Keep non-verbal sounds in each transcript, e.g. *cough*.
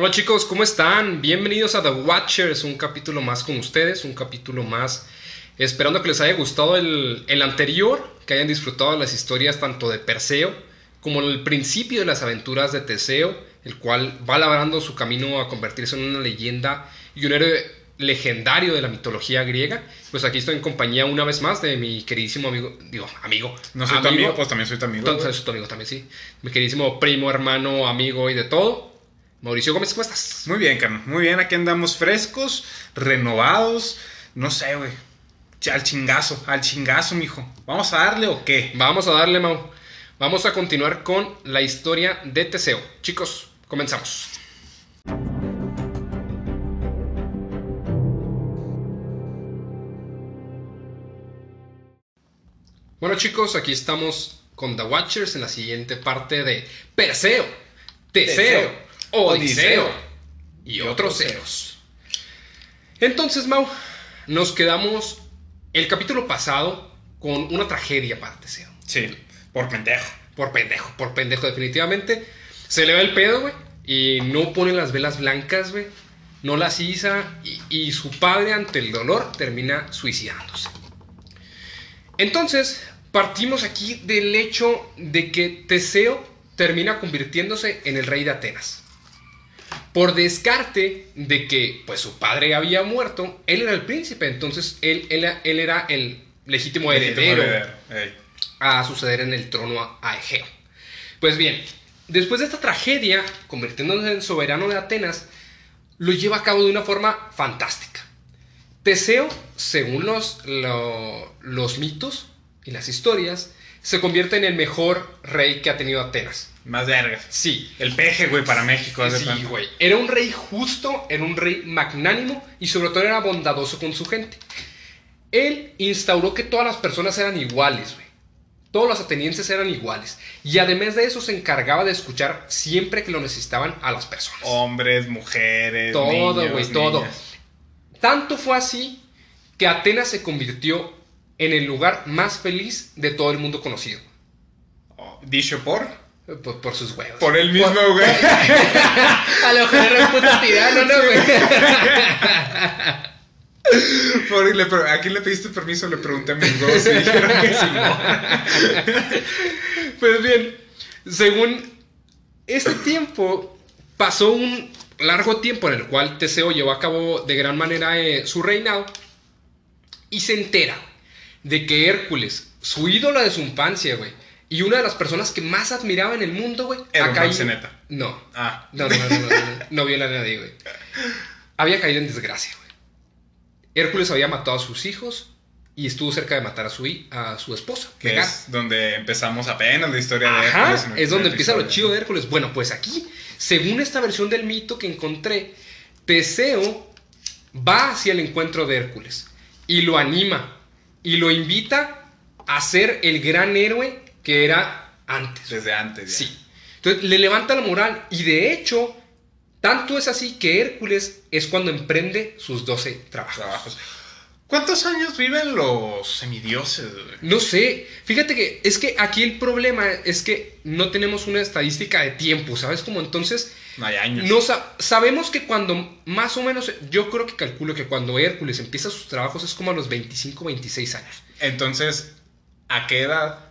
Hola chicos, ¿cómo están? Bienvenidos a The Watchers, un capítulo más con ustedes, un capítulo más esperando que les haya gustado el, el anterior, que hayan disfrutado las historias tanto de Perseo como el principio de las aventuras de Teseo, el cual va labrando su camino a convertirse en una leyenda y un héroe legendario de la mitología griega. Pues aquí estoy en compañía una vez más de mi queridísimo amigo, digo, amigo. No soy tu amigo, pues también soy tu amigo. Entonces, soy tu amigo también, sí. Mi queridísimo primo, hermano, amigo y de todo. Mauricio Gómez, ¿cómo estás? Muy bien, carnal. Muy bien, aquí andamos frescos, renovados. No sé, güey. Al chingazo, al chingazo, mijo. ¿Vamos a darle o qué? Vamos a darle, Mau. Vamos a continuar con la historia de Teseo. Chicos, comenzamos. Bueno chicos, aquí estamos con The Watchers en la siguiente parte de Perseo, Teseo, Odiseo y otros ceros. Entonces, Mau, nos quedamos el capítulo pasado con una tragedia para Teseo. Sí, por pendejo. Por pendejo, por pendejo, definitivamente. Se le va el pedo, güey. Y no pone las velas blancas, güey. No las iza. Y, y su padre, ante el dolor, termina suicidándose. Entonces, partimos aquí del hecho de que Teseo termina convirtiéndose en el rey de Atenas. Por descarte de que pues su padre había muerto, él era el príncipe, entonces él, él, él era el legítimo heredero a suceder en el trono a, a Egeo. Pues bien, después de esta tragedia, convirtiéndose en soberano de Atenas, lo lleva a cabo de una forma fantástica. Teseo, según los, lo- los mitos y las historias, se convierte en el mejor rey que ha tenido Atenas. Más vergas. Sí, El peje, güey, para México. Sí, güey. Era un rey justo, era un rey magnánimo y sobre todo era bondadoso con su gente. Él instauró que todas las personas eran iguales, güey. Todos los atenienses eran iguales. Y además de eso se encargaba de escuchar siempre que lo necesitaban a las personas. Hombres, mujeres. Todo, güey, todo. Tanto fue así que Atenas se convirtió en el lugar más feliz de todo el mundo conocido. Oh, Dicho por. Por, por sus huevos. Por él mismo, güey. *laughs* A lo mejor era un puto tirano, ¿no, güey? *laughs* Por- le ¿A quién le pediste permiso? Le pregunté a mis dos y dijeron que sí. *laughs* Pues bien, según este tiempo, pasó un largo tiempo en el cual Teseo llevó a cabo de gran manera eh, su reinado y se entera de que Hércules, su ídolo de su infancia, güey, y una de las personas que más admiraba en el mundo, güey, Era caído-. No, Ah. no, no, no, no, no, no, no viola a nadie, güey. Había caído en desgracia, güey. Hércules había matado a sus hijos y estuvo cerca de matar a su, a su esposa. Que Megara. es donde empezamos apenas la historia de Ajá, Hércules es donde empieza lo chido de Hércules. Bueno, pues aquí, según esta versión del mito que encontré, Teseo va hacia el encuentro de Hércules y lo anima y lo invita a ser el gran héroe que era antes. Desde antes. ya. Sí. Entonces le levanta la moral y de hecho, tanto es así que Hércules es cuando emprende sus 12 trabajos. Trabajos. ¿Cuántos años viven los semidioses? No sé, fíjate que es que aquí el problema es que no tenemos una estadística de tiempo, ¿sabes? Como entonces, No hay años. no sa- sabemos que cuando más o menos, yo creo que calculo que cuando Hércules empieza sus trabajos es como a los 25, 26 años. Entonces, ¿a qué edad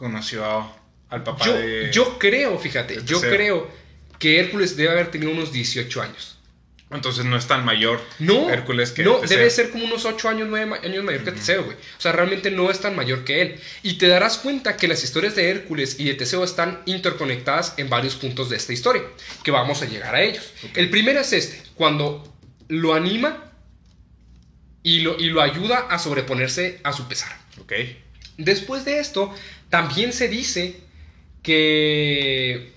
conoció a- al papá Yo, de... yo creo, fíjate, yo creo que Hércules debe haber tenido unos 18 años. Entonces no es tan mayor No, Hércules que no, debe ser como unos 8 años, 9 años mayor que Teseo, güey. O sea, realmente no es tan mayor que él. Y te darás cuenta que las historias de Hércules y de Teseo están interconectadas en varios puntos de esta historia, que vamos a llegar a ellos. El primero es este, cuando lo anima y lo, y lo ayuda a sobreponerse a su pesar. Ok. Después de esto, también se dice que,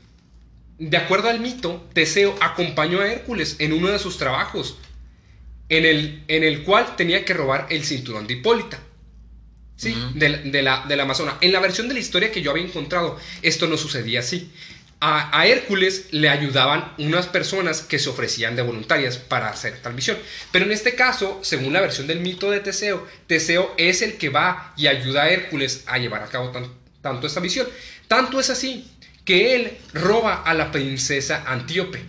de acuerdo al mito, Teseo acompañó a Hércules en uno de sus trabajos, en el, en el cual tenía que robar el cinturón de Hipólita. Sí, de, la- de la, de la Amazona. En la versión de la historia que yo había encontrado, esto no sucedía así. A, a Hércules le ayudaban unas personas que se ofrecían de voluntarias para hacer tal misión. Pero en este caso, según la versión del mito de Teseo, Teseo es el que va y ayuda a Hércules a llevar a cabo tan- tanto esta misión. Tanto es así que él roba a la princesa Antíope.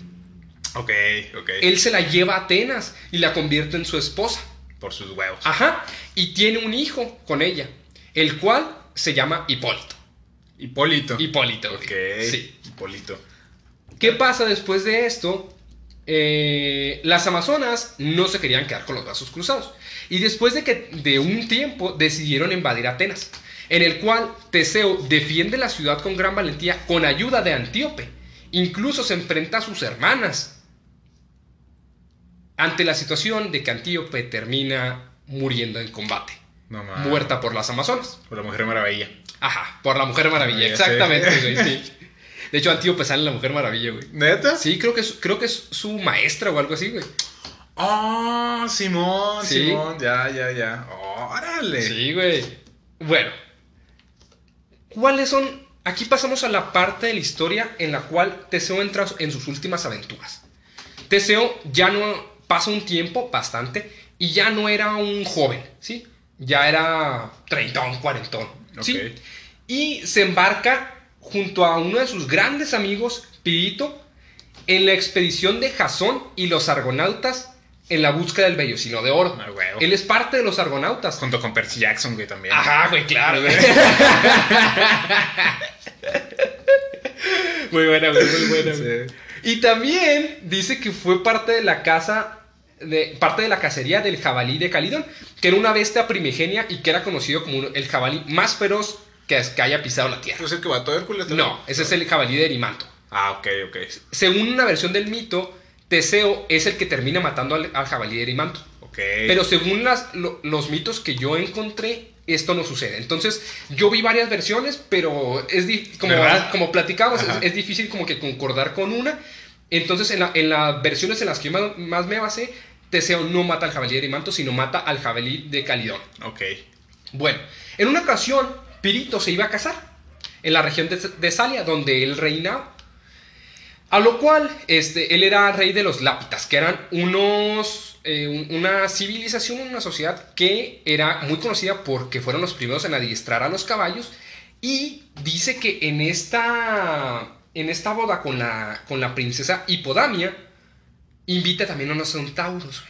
Ok, ok. Él se la lleva a Atenas y la convierte en su esposa. Por sus huevos. Ajá. Y tiene un hijo con ella, el cual se llama Hipólito. Hipólito. Hipólito. Ok. Sí. Hipólito. ¿Qué pasa después de esto? Eh, las amazonas no se querían quedar con los brazos cruzados. Y después de que de un tiempo decidieron invadir Atenas, en el cual Teseo defiende la ciudad con gran valentía con ayuda de Antíope. Incluso se enfrenta a sus hermanas. Ante la situación de que Antíope termina muriendo en combate, No mames. muerta por las amazonas. Por la Mujer Maravilla. Ajá, por la Mujer Maravilla, Ah, ya exactamente, güey, sí. *laughs* De hecho, Antíope sale en la Mujer Maravilla, güey. ¿Neta? Sí, creo que, es, creo que es su maestra o algo así, güey. Oh, Simón, Sí. Simón. Ya, ya, ya. Órale. Sí, güey. Bueno. ¿Cuáles son? Aquí pasamos a la parte de la historia en la cual Teseo entra en sus últimas aventuras. Teseo ya no pasa un tiempo bastante y ya no era un joven, ¿sí? Ya era treintón, cuarentón, ¿sí? Y se embarca junto a uno de sus grandes amigos, Pirito, en la expedición de Jasón y los argonautas en la búsqueda del vellocino de oro. Ah. Él es parte de los argonautas. Junto con Percy Jackson, güey, también. Ajá, güey, claro, güey. *laughs* muy buena, güey, muy buena, güey. Sí. Y también dice que fue parte de la casa, de, parte de la cacería del jabalí de Calidón, que era una bestia primigenia y que era conocido como el jabalí más feroz que, que haya pisado la tierra. ¿Es el que mató a Hércules también? No, ese es el jabalí de Erimanto. Ah, ok, ok. Según una versión del mito, Teseo es el que termina matando al, al jabalí de Erimanto. Pero según las, lo- los mitos que yo encontré, esto no sucede. Entonces, yo vi varias versiones, pero es como, como platicamos, es, difícil como que concordar con una. Entonces, en, la- en las versiones en las que yo más, más me basé, Teseo no mata al jabalí de Erimanto, sino mata al jabalí de Calidón. Ok. Bueno, en una ocasión, Pirito se iba a casar en la región de, de Salia, donde él reinaba. A lo cual, este, él era rey de los Lápitas, que eran unos, eh, un- una civilización, una sociedad que era muy conocida porque fueron los primeros en adiestrar a los caballos. Y dice que en esta, en esta boda con la, con la princesa Hipodamia, invita también a unos centauros.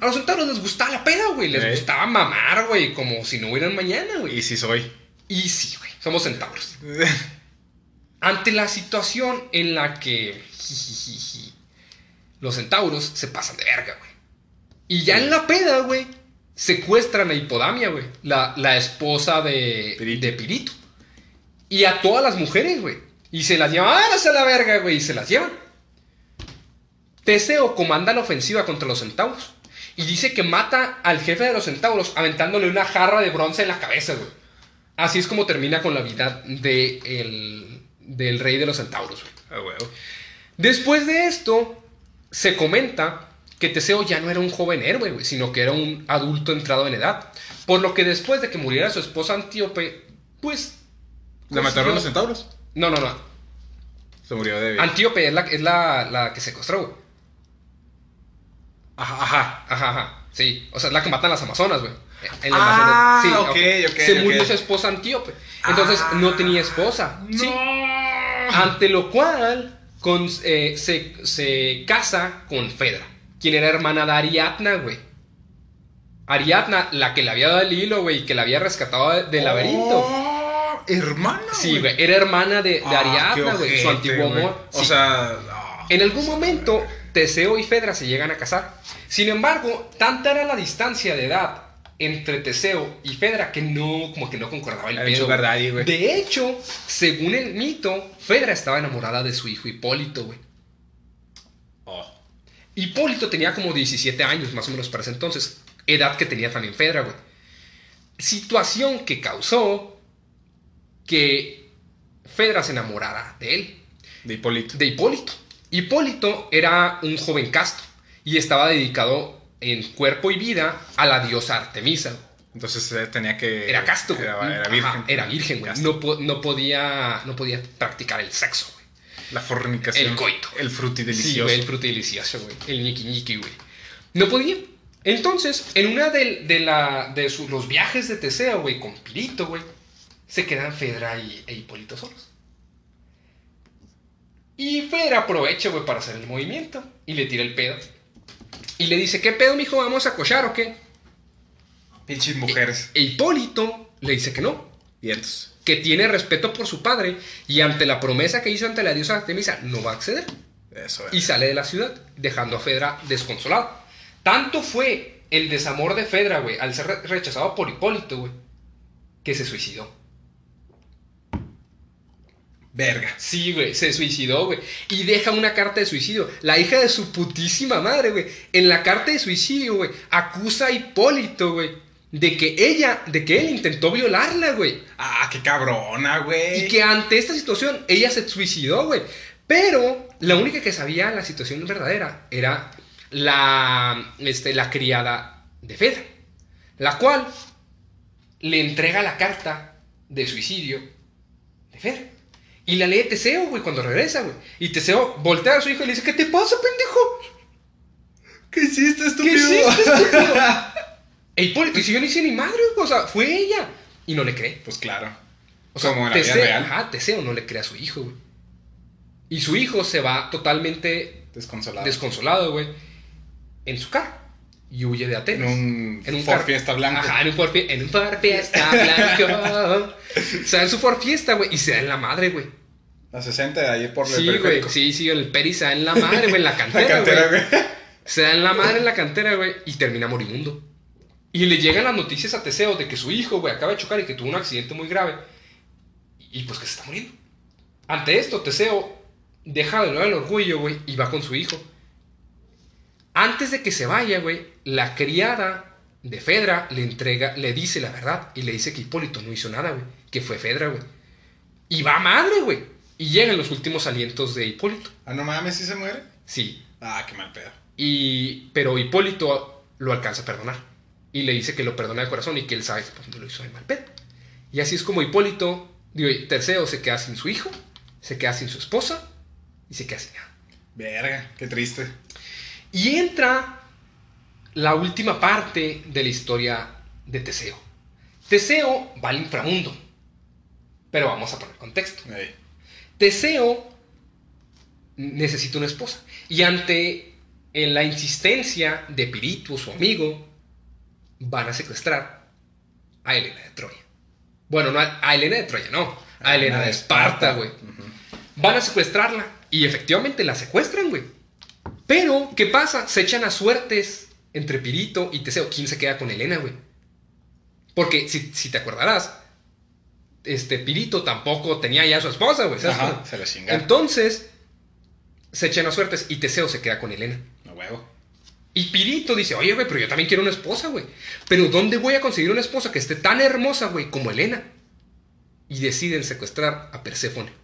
A los centauros les gustaba la peda, güey. Les gustaba mamar, güey, como si no hubieran mañana, güey. Y si soy. Y sí, güey, somos centauros. *laughs* Ante la situación en la que jijijiji, los centauros se pasan de verga, güey. Y ya en la peda, güey, secuestran a Hipodamia, güey, la, la esposa de Pirito. de Pirito. Y a todas las mujeres, güey. Y se las llevan, ¡ah, a la verga, güey! Y se las llevan. Teseo comanda la ofensiva contra los centauros. Y dice que mata al jefe de los centauros aventándole una jarra de bronce en la cabeza, güey. Así es como termina con la vida de el- del rey de los centauros, güey. Ah. Después de esto, se comenta que Teseo ya no era un joven héroe, güey, sino que era un adulto entrado en edad. Por lo que después de que muriera su esposa Antíope, pues... ¿Le mataron los centauros? No, no, no. Se murió de Antíope es la, es la, la que secuestró, güey. Ajá, ajá. Ajá, ajá. Sí, o sea, es la que matan las amazonas, güey. En la Ah, de- ok, Se murió su esposa Antíope. Entonces Ah, no tenía esposa. Sí. Ante lo cual con- eh, se, se casa con Fedra, quien era hermana de Ariadna, güey. Ariadna, la que le había dado el hilo, güey, y que la había rescatado de- del laberinto. Oh, hermana. Sí, güey, era hermana de, de Ah, Ariadna, güey, su antiguo amor. O Sí. sea. ah. En algún momento, Teseo y Fedra se llegan a casar. Sin embargo, tanta era la distancia de edad entre Teseo y Fedra que no, como que no concordaba el Era pedo. daddy, güey. De hecho, según el mito, Fedra estaba enamorada de su hijo Hipólito, güey. Oh. Hipólito tenía como 17 años, más o menos para ese entonces. Edad que tenía también Fedra, güey. Situación que causó que Fedra se enamorara de él De Hipólito. de Hipólito. Hipólito era un joven casto y estaba dedicado en cuerpo y vida a la diosa Artemisa. Entonces eh, tenía que. Era casto. Era, era Ajá, virgen. era virgen, güey. No, po- no podía, no podía practicar el sexo, güey. La fornicación. El coito. El fruti Sí, delicioso. güey, el fruto delicioso, güey. El ñiqui ñiqui, güey. No podía. Entonces, en una de, de, la, de su- los viajes de Teseo, güey, con Pirito, güey, se quedan Fedra y, e Hipólito solos. Y Fedra aprovecha, güey, para hacer el movimiento. Y le tira el pedo. Y le dice, ¿qué pedo, mijo? ¿Vamos a cochar o qué? Pinches mujeres. E Hipólito le dice que no. Y entonces. Que tiene respeto por su padre. Y ante la promesa que hizo ante la diosa Artemisa, no va a acceder. Eso Y es. sale de la ciudad, dejando a Fedra desconsolado. Tanto fue el desamor de Fedra, güey, al ser re- rechazado por Hipólito, güey, que se suicidó. Verga. Sí, güey, se suicidó, güey. Y deja una carta de suicidio. La hija de su putísima madre, güey. En la carta de suicidio, güey, acusa a Hipólito, güey, de que ella, de que él intentó violarla, güey. Ah, qué cabrona, güey. Y que ante esta situación ella se suicidó, güey. Pero la única que sabía la situación verdadera era la, este, la criada de Fedra. La cual le entrega la carta de suicidio de Fedra. Y la lee Teseo, güey, cuando regresa, güey. Y Teseo voltea a su hijo y le dice, ¿qué te pasa, pendejo? ¿Qué hiciste, ¿Qué estúpido? hiciste, estúpido? E Hipólito, y si yo no hice ni madre, güey, o sea, fue ella. Y no le cree. Pues claro. O sea, Como en la vida Teseo, real. ajá, Teseo no le cree a su hijo, güey. Y su hijo se va totalmente Desconsolado. desconsolado, güey, en su carro. Y huye de en Atenas. un, En un Ford car- Fiesta blanco. Ajá, en un Ford, en un Ford Fiesta *laughs* blanco. se da en su Ford Fiesta, güey, y se da en la madre, güey. A 60 de ahí por el Sí, güey, sí, sí, el Peri se da en la madre, güey, en la *laughs* La cantera, cantera, güey. güey. Se da en la madre en la cantera, güey, y termina moribundo. Y le llegan las noticias a Teseo de que su hijo, güey, acaba de chocar y que tuvo un accidente muy grave. Y pues que se está muriendo. Ante esto, Teseo deja de lado el orgullo, güey, y va con su hijo. Antes de que se vaya, güey, la criada de Fedra le entrega, le dice la verdad y le dice que Hipólito no hizo nada, güey, que fue Fedra, güey. Y va madre, güey. Y llegan los últimos alientos de Hipólito. Ah, no mames, ¿sí se muere? Sí, Ah, qué mal pedo. y, pero Hipólito lo alcanza a perdonar. Y le dice que lo perdona de corazón y que él sabe que pues, no lo hizo de mal pedo. Y así es como Hipólito, digo, Terceo se queda sin su hijo, se queda sin su esposa y se queda sin nada. Verga, qué triste. Y entra la última parte de la historia de Teseo. Teseo va al inframundo. Pero vamos a poner contexto. Teseo necesita una esposa. Y ante la insistencia de Pirito, su amigo, van a secuestrar a Helena de Troya. Bueno, no a, a Helena de Troya, no. A Helena de Esparta, güey. Van a secuestrarla. Y efectivamente la secuestran, güey. Pero, ¿qué pasa? Se echan a suertes entre Pirito y Teseo. ¿Quién se queda con Helena, güey? Porque, si, si te acordarás, este Pirito tampoco tenía ya a su esposa, güey. ¿sabes Ajá, se la chingaron. Entonces, se echan a suertes y Teseo se queda con Helena. No huevo. Y Pirito dice, oye, güey, pero yo también quiero una esposa, güey. Pero ¿dónde voy a conseguir una esposa que esté tan hermosa, güey, como Helena? Y deciden secuestrar a Perséfone.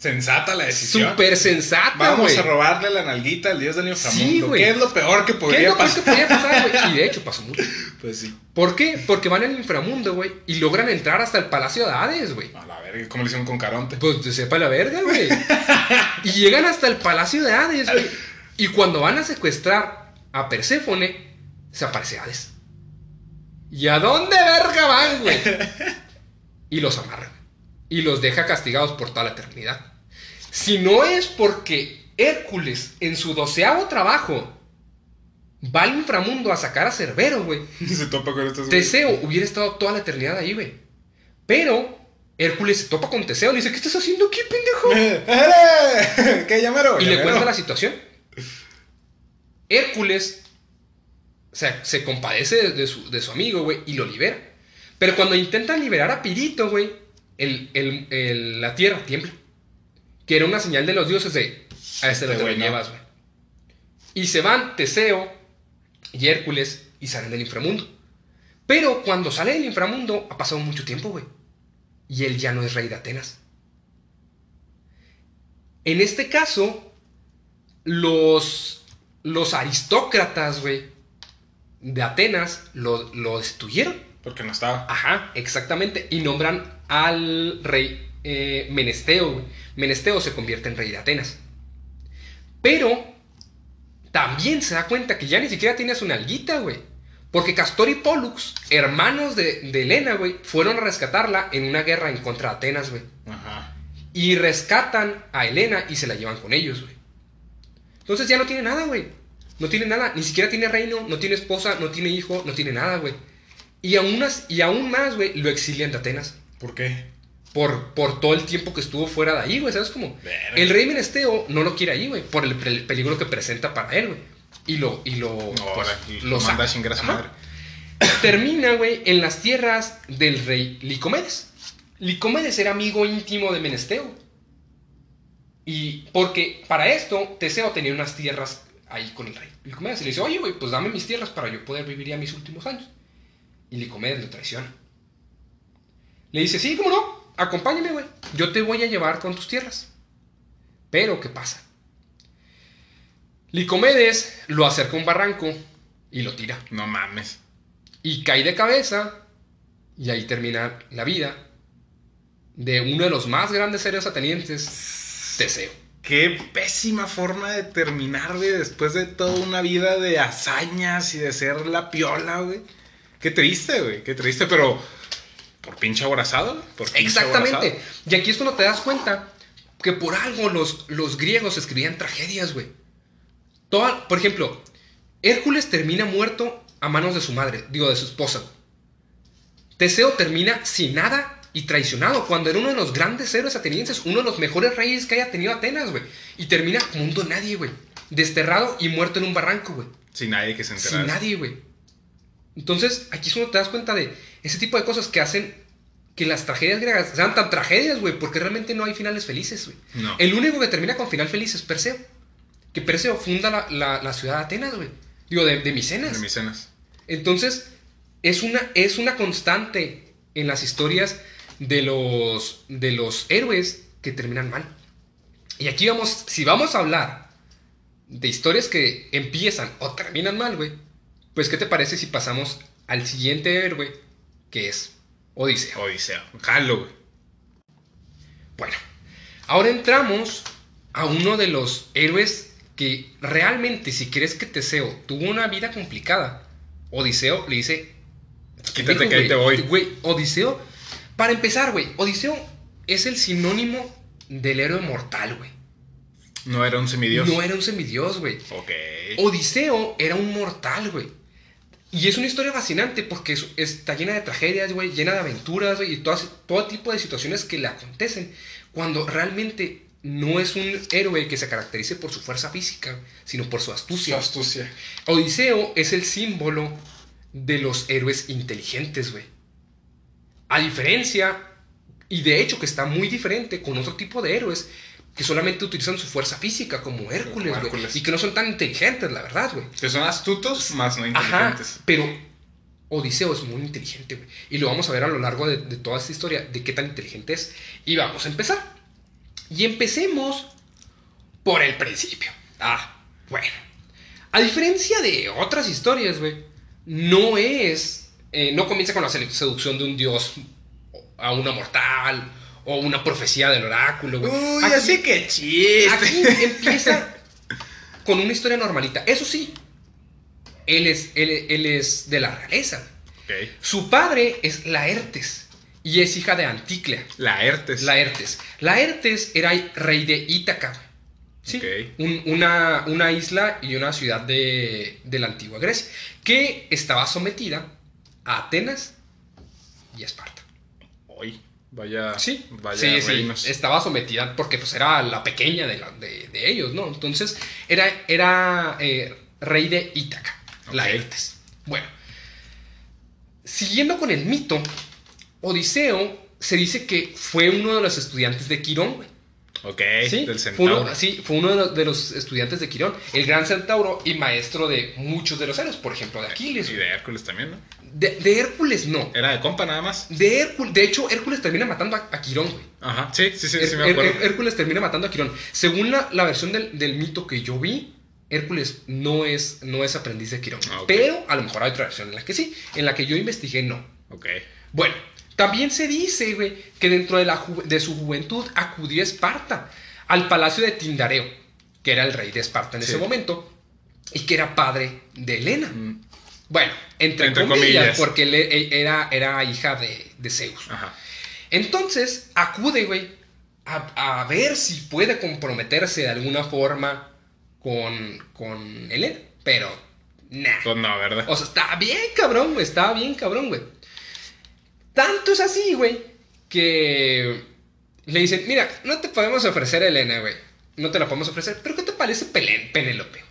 Sensata la decisión. Súper sensata, Vamos güey. a robarle la nalguita al dios del inframundo. Sí, güey. ¿Qué es lo peor que ¿Qué es podría lo peor que pasar? podía pasar, güey? Y de hecho pasó mucho. *laughs* Pues sí. ¿Por qué? Porque van al inframundo, güey, y logran entrar hasta el Palacio de Hades, güey. A la verga, ¿cómo le hicieron con Caronte? Pues sepa la verga, güey. *laughs* y llegan hasta el Palacio de Hades, güey. Y cuando van a secuestrar a Perséfone, se aparece Hades. ¿Y a dónde verga van, güey? *laughs* Y los amarran. Y los deja castigados por toda la eternidad. Si no es porque Hércules, en su doceavo trabajo, va al inframundo a sacar a Cerbero, güey. *laughs* Se topa con. Teseo hubiera estado toda la eternidad ahí, güey. Pero Hércules se topa con Teseo y le dice, ¿qué estás haciendo aquí, pendejo? *laughs* ¡Eh! ¿Qué llamero? Y le cuenta la situación. Hércules o sea, se compadece de, de su, de su amigo, güey, y lo libera. Pero cuando intentan liberar a Pirito, güey, el- el- el- la tierra tiembla. Que era una señal de los dioses de, a este güey no. llevas, güey. Y se van Teseo y Hércules y salen del inframundo. Pero cuando sale del inframundo ha pasado mucho tiempo, güey. Y él ya no es rey de Atenas. En este caso, los, los aristócratas, güey, de Atenas lo, lo destruyeron. Porque no estaba. Ajá, exactamente. Y nombran al rey eh, Menesteo. Menesteo se convierte en rey de Atenas. Pero también se da cuenta que ya ni siquiera tiene su nalguita, güey. Porque Castor y Pollux, hermanos de, de Helena, güey, fueron a rescatarla en una guerra en contra de Atenas, güey. Ajá. Y rescatan a Helena y se la llevan con ellos, güey. Entonces ya no tiene nada, güey. No tiene nada. Ni siquiera tiene reino, no tiene esposa, no tiene hijo, no tiene nada, güey. Y aún, más, y aún más, güey, lo exilian de Atenas. ¿Por qué? Por, por todo el tiempo que estuvo fuera de ahí, güey. ¿Sabes cómo? Verga. El rey Menesteo no lo quiere ahí, güey. Por el, pe- peligro que presenta para él, güey. Y lo, y lo, No, pues, y lo manda a saca. chingar a su Ajá. madre. *coughs* Termina, güey, en las tierras del rey Licomedes. Licomedes era amigo íntimo de Menesteo. Y porque para esto, Teseo tenía unas tierras ahí con el rey. Licomedes y le dice, oye, güey, pues dame mis tierras para yo poder vivir ya mis últimos años. Y Licomedes lo traiciona. Le dice, sí, cómo no, acompáñame, güey. Yo te voy a llevar con tus tierras. Pero, ¿qué pasa? Licomedes lo acerca a un barranco y lo tira. No mames. Y cae de cabeza. Y ahí termina la vida de uno de los más grandes héroes atenienses, Teseo. Qué pésima forma de terminar, güey, después de toda una vida de hazañas y de ser la piola, güey. Qué triste, güey, qué triste, pero por pinche pinche Exactamente. aborazado. Y aquí es cuando te das cuenta que por algo los, los griegos escribían tragedias, güey. Toda- por ejemplo, Hércules termina muerto a manos de su madre, digo, de su esposa. Teseo termina sin nada y traicionado cuando era uno de los grandes héroes atenienses, uno de los mejores reyes que haya tenido Atenas, güey. Y termina como un don nadie, güey. Desterrado y muerto en un barranco, güey. Sin nadie que se enterara. Sin nadie, güey. Entonces, aquí es cuando te das cuenta de ese tipo de cosas que hacen que las tragedias griegas sean tan tragedias, güey, porque realmente no hay finales felices, güey. No. El único que termina con final feliz es Perseo. Que Perseo funda la, la- la ciudad de Atenas, güey. Digo, de, de Micenas. De mis cenas. Entonces, es una, es una constante en las historias de los, de los héroes que terminan mal. Y aquí vamos, si vamos a hablar de historias que empiezan o terminan mal, güey, pues ¿qué te parece si pasamos al siguiente héroe, que es Odiseo? Odiseo. Jalo, güey. Bueno, ahora entramos a uno de los héroes que realmente, si crees que Teseo tuvo una vida complicada, Odiseo le dice... Quítate "Hijo, que ahí te voy". Güey, Odiseo, para empezar, güey, Odiseo es el sinónimo del héroe mortal, güey. No era un semidios. No era un semidios, güey. Ok. Odiseo era un mortal, güey. Y es una historia fascinante porque es- está llena de tragedias, güey, llena de aventuras, güey, y todas, todo tipo de situaciones que le acontecen. Cuando realmente no es un héroe que se caracterice por su fuerza física, sino por su Su astucia. astucia. Odiseo es el símbolo de los héroes inteligentes, güey. A diferencia, y de hecho que está muy diferente con otro tipo de héroes que solamente utilizan su fuerza física, como Hércules. Hércules. Y que no son tan inteligentes, la verdad, güey. Que son astutos, más no Ajá, inteligentes. pero Odiseo es muy inteligente, güey. Y lo vamos a ver a lo largo de, de toda esta historia, de qué tan inteligente es. Y vamos a empezar. Y empecemos por el principio. Ah, bueno. A diferencia de otras historias, güey, no es... eh, no comienza con la seducción de un dios a una mortal o una profecía del oráculo, güey. Uy, Aquí- así que chiste. Aquí empieza con una historia normalita. Eso sí, él es, él, él es de la realeza. Su padre es Laertes y es hija de Anticlea. Laertes. Laertes. Laertes era rey de Ítaca. Sí, un- una, una isla y una ciudad de, de la antigua Grecia que estaba sometida a Atenas y a Esparta. Vaya. Sí, Vaya sí, sí, reinos. estaba sometida porque pues era la pequeña de, la- de- de ellos, ¿no? Entonces era, era eh, rey de Ítaca, Ok. Laertes. Bueno, siguiendo con el mito, Odiseo se dice que fue uno de los estudiantes de Quirón. Ok. ¿Sí? Del Fue uno, centauro. sí, fue uno de los, de los estudiantes de Quirón, el gran centauro y maestro de muchos de los héroes, por ejemplo, de Aquiles. Y de Hércules también, ¿no? De, de Hércules no. Era de compa nada más. De, Hércules, de hecho, Hércules termina matando a, a Quirón, güey. Ajá. Sí, sí, sí, sí, me acuerdo. Her- Hércules termina matando a Quirón. Según la, la versión del, del mito que yo vi, Hércules no es, no es aprendiz de Quirón. Ah. Pero a lo mejor hay otra versión en la que sí. En la que yo investigué, no. Ok. Bueno, también se dice, güey, que dentro de, la ju- de su juventud acudió a Esparta, al palacio de Tindareo, que era el rey de Esparta en Sí. ese momento, y que era padre de Helena. Mm, Bueno, entre, Entre comillas, comillas. porque él e- era, era hija de, de Zeus. Ajá. Entonces, acude, güey, a, a ver si puede comprometerse de alguna forma con, con Elena. Pero, nah. Pues no, ¿verdad? O sea, está bien cabrón, güey. Está bien cabrón, güey. Tanto es así, güey, que le dicen, mira, no te podemos ofrecer a Elena, güey. No te la podemos ofrecer. Pero ¿qué te parece Pelén, Penélope?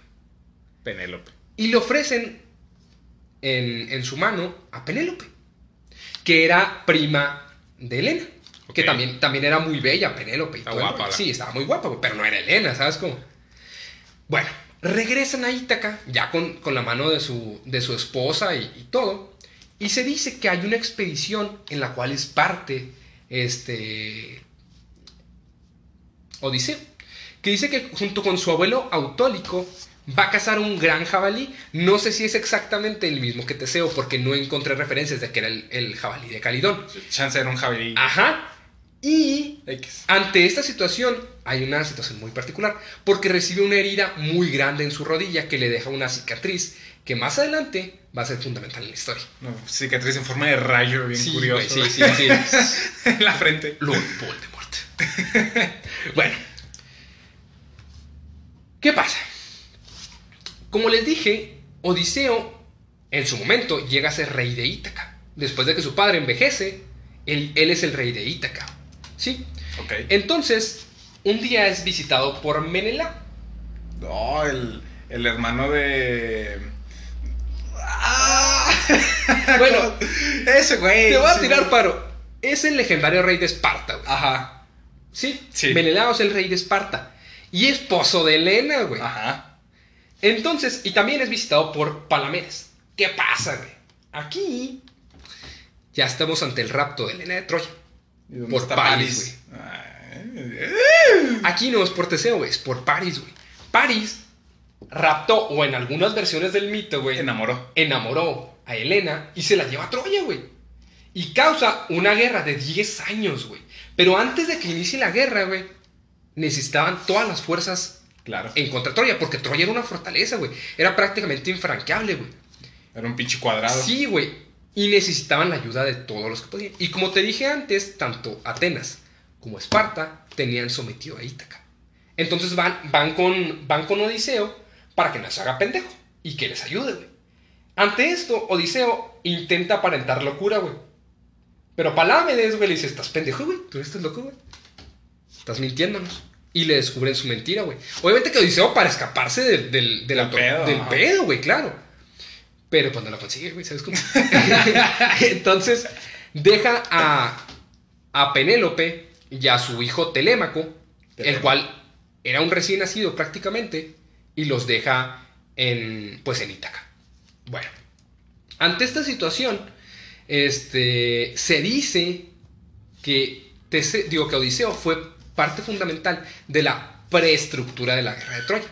Penélope. Y le ofrecen en, en su mano a Penélope, que era prima de Elena. Que también, también era muy bella, Penélope. Está guapa, la- Sí, estaba muy guapa, güey, pero no era Elena, ¿sabes cómo? Bueno, regresan a Ítaca, ya con, con la mano de su, de su esposa y, y todo. Y se dice que hay una expedición en la cual es parte este, Odiseo, que dice que junto con su abuelo Autólico va a cazar un gran jabalí. No sé si es exactamente el mismo que Teseo, porque no encontré referencias de que era el, el jabalí de Calidón. Chance era un jabalí. Ajá. Y X. ante esta situación, hay una situación muy particular, porque recibe una herida muy grande en su rodilla que le deja una cicatriz que más adelante va a ser fundamental en la historia. No, cicatriz en forma de rayo, bien Sí, curioso. güey, sí, sí, sí. *laughs* en la frente. Lord Voldemort. *laughs* bueno. ¿Qué pasa? Como les dije, Odiseo en su momento llega a ser rey de Ítaca. Después de que su padre envejece, él, él es el rey de Ítaca. ¿Sí? Ok. Entonces, un día es visitado por Menelao. No, el, el hermano de. ¡Ah! *laughs* Bueno, ese güey. te voy a tirar güey. paro. Es el legendario rey de Esparta, güey. Ajá. ¿Sí? Sí. Menelao es el rey de Esparta. Y esposo de Helena, güey. Ajá. Entonces, y también es visitado por Palamedes. ¿Qué pasa, güey? Aquí ya estamos ante el rapto de Helena de Troya. ¿Y dónde Por está París, Ay, Aquí no es por Teseo, güey, es por París, güey. París raptó, o en algunas versiones del mito, güey, Enamoró. enamoró a Helena y se la lleva a Troya, güey. Y causa una guerra de 10 años, güey. Pero antes de que inicie la guerra, güey, necesitaban todas las fuerzas Claro. en contra de Troya, porque Troya era una fortaleza, güey. Era prácticamente infranqueable, güey. Era un pinche cuadrado. Sí, güey. Y necesitaban la ayuda de todos los que podían. Y como te dije antes, tanto Atenas como Esparta tenían sometido a Ítaca. Entonces van, van, con, van con Odiseo para que no se haga pendejo y que les ayude, güey. Ante esto, Odiseo intenta aparentar locura, güey. Pero Palámedes, güey, le dice, estás pendejo, güey. Tú estás loco, güey. Estás mintiéndonos. Y le descubren su mentira, güey. Obviamente que Odiseo para escaparse del, del, del, pedo, güey, claro. Pero pues no lo consigue, güey, ¿sabes cómo? *laughs* Entonces, deja a, a Penélope y a su hijo Telémaco, el cual era un recién nacido prácticamente, y los deja en, pues, en Ítaca. Bueno, ante esta situación, este, se dice que, Tese- digo, que Odiseo fue parte fundamental de la preestructura de la guerra de Troya.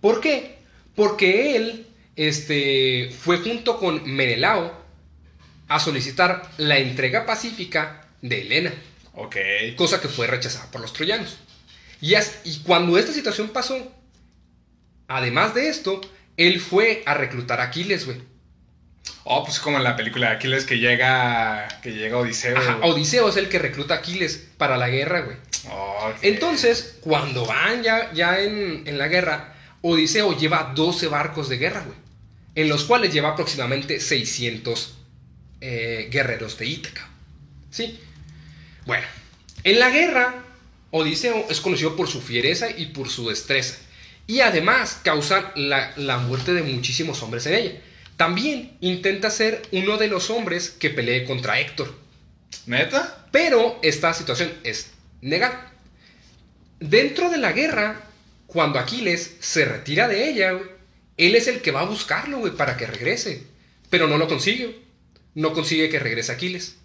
¿Por qué? Porque él este, fue junto con Menelao a solicitar la entrega pacífica de Helena, Ok. cosa que fue rechazada por los troyanos. Y, as- y cuando esta situación pasó, además de esto, él fue a reclutar a Aquiles, güey. Oh, pues como en la película de Aquiles que llega. que llega Odiseo. Ajá, Odiseo es el que recluta a Aquiles para la guerra, güey. Entonces, cuando van ya, ya en, en la guerra, Odiseo lleva 12 barcos de guerra, güey. En los cuales lleva aproximadamente 600 eh, guerreros de Ítaca. ¿Sí? Bueno, en la guerra, Odiseo es conocido por su fiereza y por su destreza. Y además causa la, la muerte de muchísimos hombres en ella. También intenta ser uno de los hombres que pelee contra Héctor. ¿Neta? Pero esta situación es negada. Dentro de la guerra, cuando Aquiles se retira de ella, él es el que va a buscarlo, güey, para que regrese. Pero no lo consigue. No consigue que regrese Aquiles.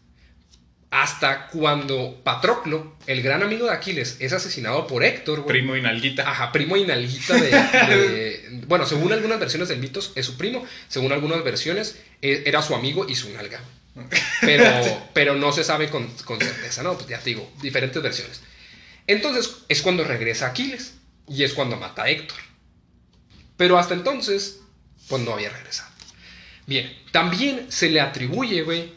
Hasta cuando Patroclo, el gran amigo de Aquiles, es asesinado por Héctor, güey. Primo y nalguita. Ajá, primo y nalguita de, de- *laughs* Bueno, según algunas versiones del mitos, es su primo. Según algunas versiones, e- era su amigo y su nalga. Pero, *laughs* pero no se sabe con, con certeza, ¿no? Pues ya te digo, diferentes versiones. Entonces es cuando regresa Aquiles y es cuando mata a Héctor. Pero hasta entonces, pues no había regresado. Bien, también se le atribuye, güey,